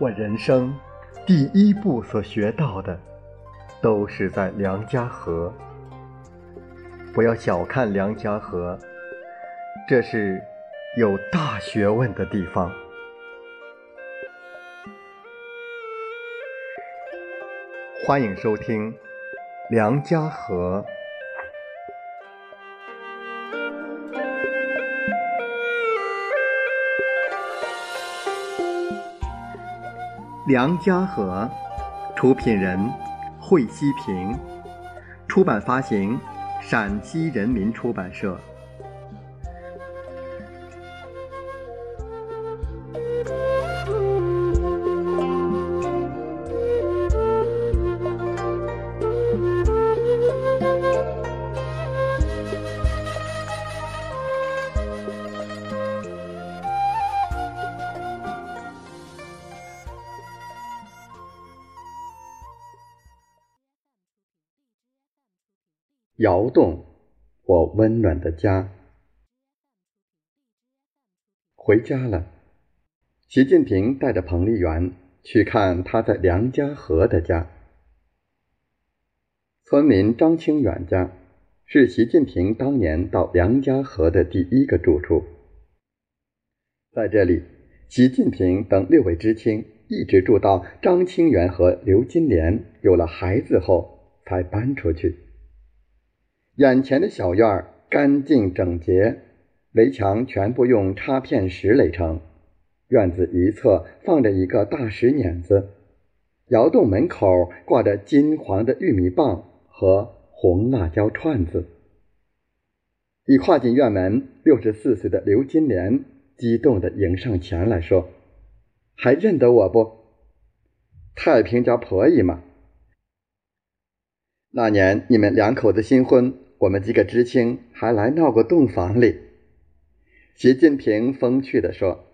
我人生第一步所学到的，都是在梁家河。不要小看梁家河，这是有大学问的地方。欢迎收听《梁家河》。梁家河，出品人惠西平，出版发行陕西人民出版社。窑洞，我温暖的家。回家了，习近平带着彭丽媛去看他在梁家河的家。村民张清远家是习近平当年到梁家河的第一个住处。在这里，习近平等六位知青一直住到张清远和刘金莲有了孩子后才搬出去。眼前的小院儿干净整洁，围墙全部用插片石垒成。院子一侧放着一个大石碾子，窑洞门口挂着金黄的玉米棒和红辣椒串子。一跨进院门，六十四岁的刘金莲激动地迎上前来说：“还认得我不？太平家婆姨嘛。那年你们两口子新婚。”我们几个知青还来闹过洞房里。习近平风趣地说，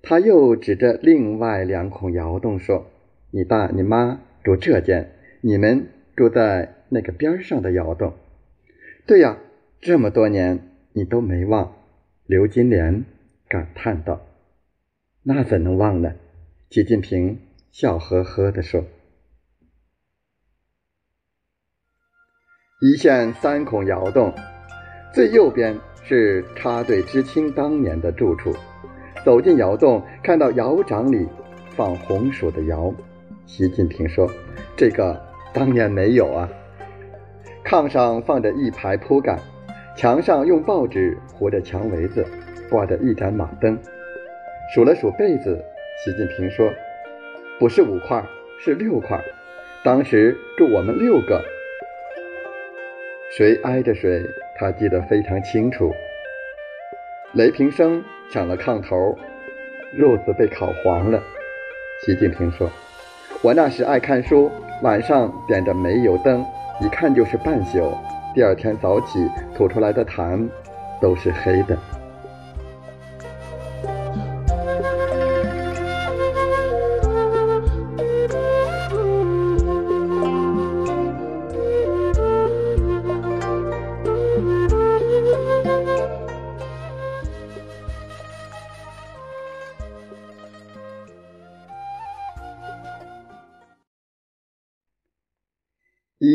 他又指着另外两孔窑洞说：“你爸你妈住这间，你们住在那个边上的窑洞。”对呀，这么多年你都没忘。刘金莲感叹道：“那怎能忘呢？”习近平笑呵呵地说。一线三孔窑洞，最右边是插队知青当年的住处。走进窑洞，看到窑长里放红薯的窑。习近平说：“这个当年没有啊。”炕上放着一排铺盖，墙上用报纸糊着墙围子，挂着一盏马灯。数了数被子，习近平说：“不是五块，是六块。当时住我们六个。”谁挨着谁，他记得非常清楚。雷平生抢了炕头，褥子被烤黄了。习近平说：“我那时爱看书，晚上点着煤油灯，一看就是半宿。第二天早起吐出来的痰都是黑的。”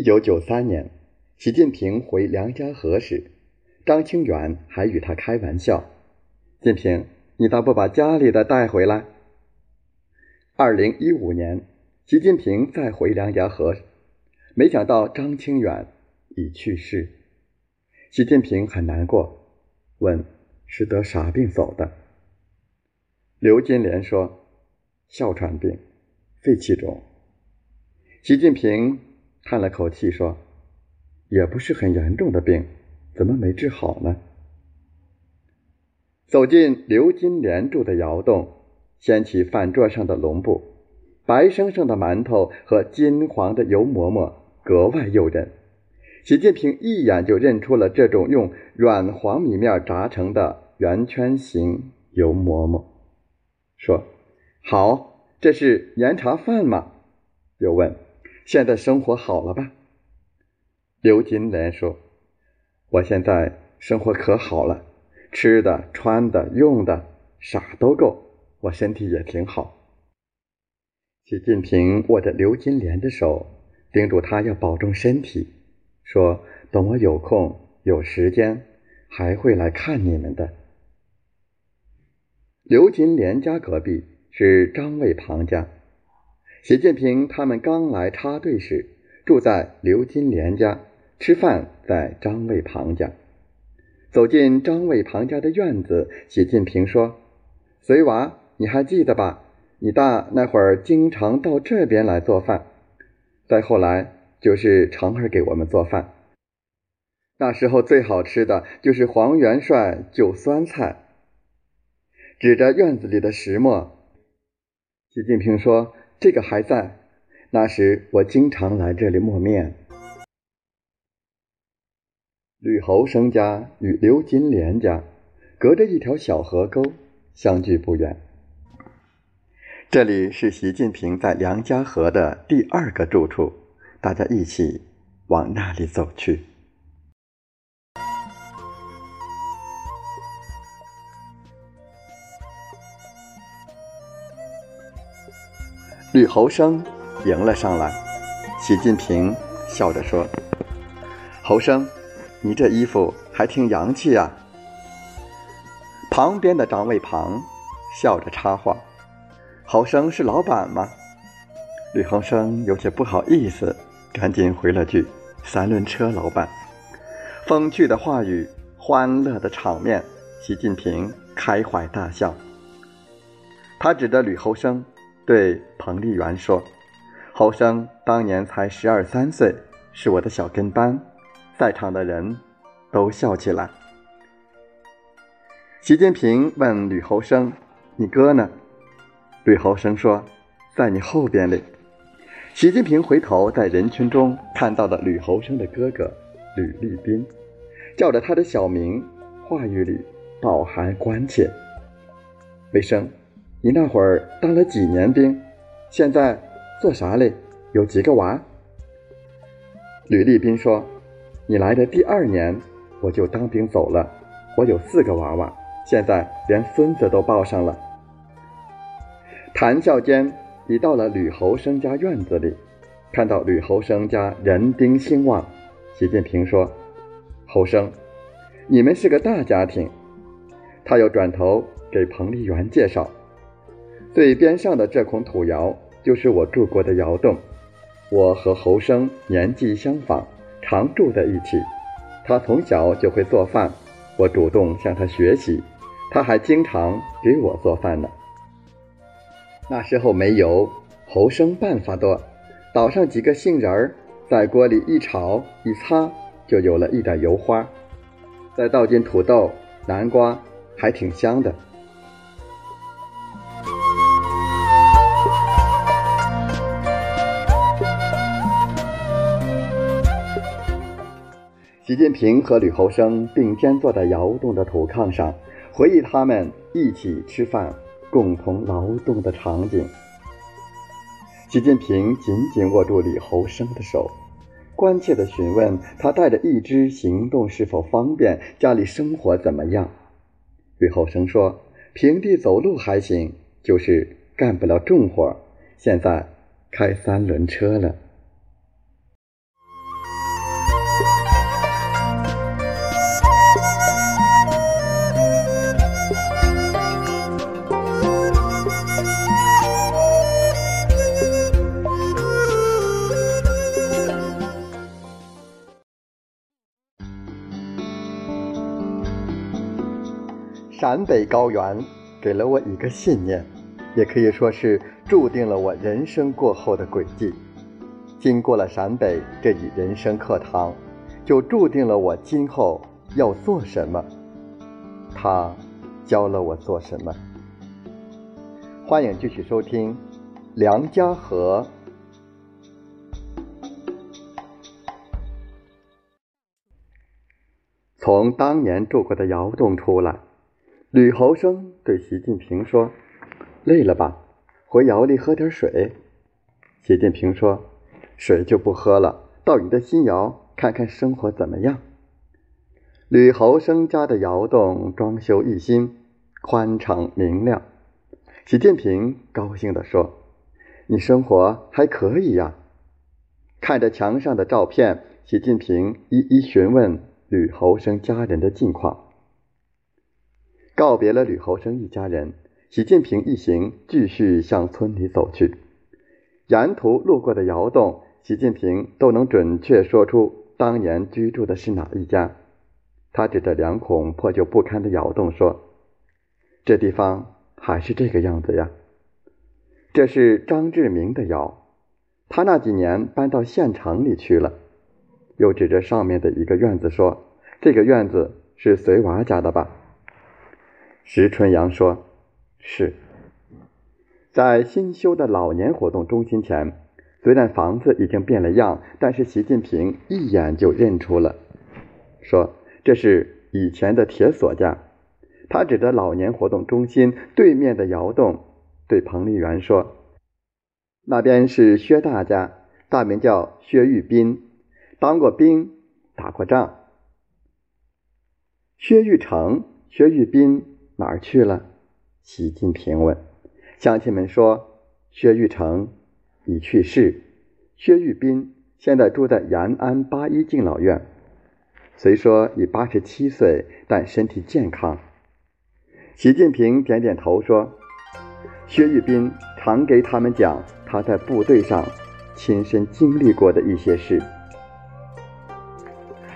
一九九三年，习近平回梁家河时，张清远还与他开玩笑：“近平，你倒不把家里的带回来。”二零一五年，习近平再回梁家河，没想到张清远已去世。习近平很难过，问：“是得啥病走的？”刘金莲说：“哮喘病，肺气肿。”习近平。叹了口气说：“也不是很严重的病，怎么没治好呢？”走进刘金莲住的窑洞，掀起饭桌上的笼布，白生生的馒头和金黄的油馍馍格外诱人。习近平一眼就认出了这种用软黄米面炸成的圆圈形油馍馍，说：“好，这是盐茶饭吗？”又问。现在生活好了吧？刘金莲说：“我现在生活可好了，吃的、穿的、用的，啥都够，我身体也挺好。”习近平握着刘金莲的手，叮嘱她要保重身体，说：“等我有空有时间，还会来看你们的。”刘金莲家隔壁是张卫庞家，习近平他们刚来插队时，住在刘金莲家，吃饭在张卫庞家。走进张卫庞家的院子，习近平说：“随娃，你还记得吧？你大那会儿经常到这边来做饭。再后来就是成儿给我们做饭。那时候最好吃的就是黄元帅就酸菜。”指着院子里的石磨，习近平说：“这个还在。那时我经常来这里磨面。”吕侯生家与刘金莲家隔着一条小河沟，相距不远。这里是习近平在梁家河的第二个住处，大家一起往那里走去。吕侯生迎了上来，习近平笑着说：“侯生，你这衣服还挺洋气啊。”旁边的张卫庞笑着插话：“侯生是老板吗？”吕侯生有些不好意思，赶紧回了句：“三轮车老板。”风趣的话语，欢乐的场面，习近平开怀大笑。他指着吕侯生。对彭丽媛说：“侯生当年才十二三岁，是我的小跟班。”在场的人都笑起来。习近平问吕侯生：“你哥呢？”吕侯生说：“在你后边哩。”习近平回头在人群中看到了吕侯生的哥哥吕立斌，叫着他的小名，话语里饱含关切。卫生。你那会儿当了几年兵？现在做啥嘞？有几个娃？吕立斌说：“你来的第二年，我就当兵走了。我有四个娃娃，现在连孙子都抱上了。”谈笑间，已到了吕侯生家院子里，看到吕侯生家人丁兴旺，习近平说：“侯生，你们是个大家庭。”他又转头给彭丽媛介绍。最边上的这孔土窑就是我住过的窑洞，我和侯生年纪相仿，常住在一起。他从小就会做饭，我主动向他学习，他还经常给我做饭呢。那时候没油，侯生办法多，倒上几个杏仁儿，在锅里一炒一擦，就有了一点油花，再倒进土豆、南瓜，还挺香的。习近平和吕侯生并肩坐在窑洞的土炕上，回忆他们一起吃饭、共同劳动的场景。习近平紧紧握住吕侯生的手，关切地询问他带着一只行动是否方便，家里生活怎么样。吕侯生说：“平地走路还行，就是干不了重活，现在开三轮车了。”陕北高原给了我一个信念，也可以说是注定了我人生过后的轨迹。经过了陕北这一人生课堂，就注定了我今后要做什么。他教了我做什么。欢迎继续收听《梁家河》。从当年住过的窑洞出来。吕侯生对习近平说：“累了吧？回窑里喝点水。”习近平说：“水就不喝了，到你的新窑看看生活怎么样。”吕侯生家的窑洞装修一新，宽敞明亮。习近平高兴地说：“你生活还可以呀。”看着墙上的照片，习近平一一询问吕侯生家人的近况。告别了吕侯生一家人，习近平一行继续向村里走去。沿途路过的窑洞，习近平都能准确说出当年居住的是哪一家。他指着两孔破旧不堪的窑洞说：“这地方还是这个样子呀。”这是张志明的窑，他那几年搬到县城里去了。又指着上面的一个院子说：“这个院子是随娃家的吧？”石春阳说：“是。”在新修的老年活动中心前，虽然房子已经变了样，但是习近平一眼就认出了，说：“这是以前的铁锁家。”他指着老年活动中心对面的窑洞，对彭丽媛说：“那边是薛大家，大名叫薛玉斌，当过兵，打过仗。”薛玉成、薛玉斌。哪儿去了？习近平问。乡亲们说，薛玉成已去世，薛玉斌现在住在延安八一敬老院。虽说已八十七岁，但身体健康。习近平点点头说：“薛玉斌常给他们讲他在部队上亲身经历过的一些事。”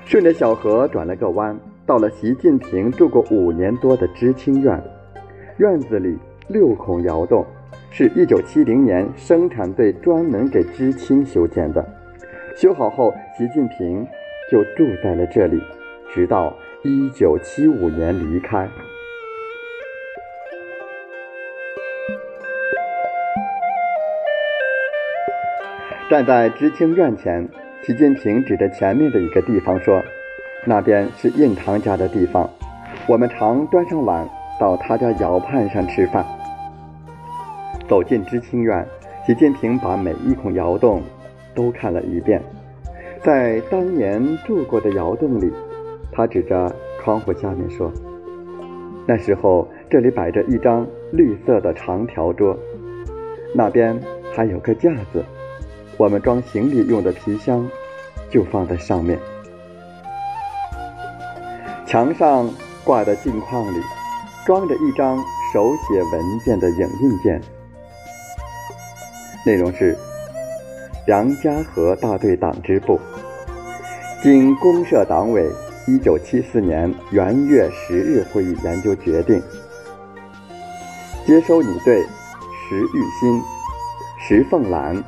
顺着小河转了个弯。到了习近平住过五年多的知青院，院子里六孔窑洞，是一九七零年生产队专门给知青修建的。修好后，习近平就住在了这里，直到一九七五年离开。站在知青院前，习近平指着前面的一个地方说。那边是印堂家的地方，我们常端上碗到他家窑畔上吃饭。走进知青院，习近平把每一孔窑洞都看了一遍。在当年住过的窑洞里，他指着窗户下面说：“那时候这里摆着一张绿色的长条桌，那边还有个架子，我们装行李用的皮箱就放在上面。”墙上挂的镜框里，装着一张手写文件的影印件，内容是：杨家河大队党支部经公社党委一九七四年元月十日会议研究决定，接收你队石玉新、石凤兰、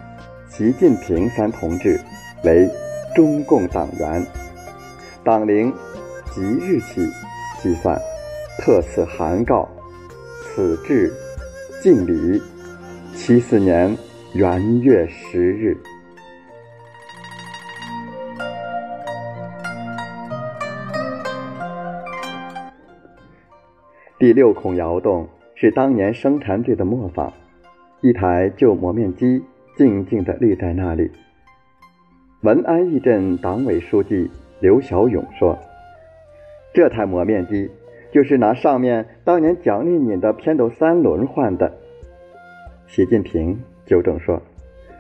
习近平三同志为中共党员，党龄。即日起计算，特此函告，此致敬礼。七四年元月十日。第六孔窑洞是当年生产队的磨坊，一台旧磨面机静静地立在那里。文安义镇党委书记刘小勇说。这台磨面机就是拿上面当年奖励你的偏斗三轮换的。习近平纠正说：“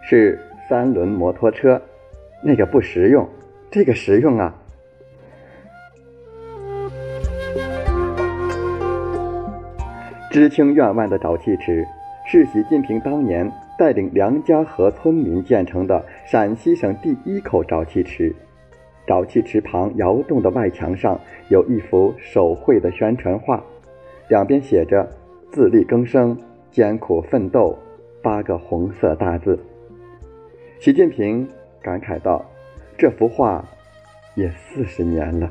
是三轮摩托车，那个不实用，这个实用啊。”知青院外的沼气池是习近平当年带领梁家河村民建成的陕西省第一口沼气池。沼气池旁窑洞的外墙上有一幅手绘的宣传画，两边写着“自力更生，艰苦奋斗”八个红色大字。习近平感慨道：“这幅画也四十年了。”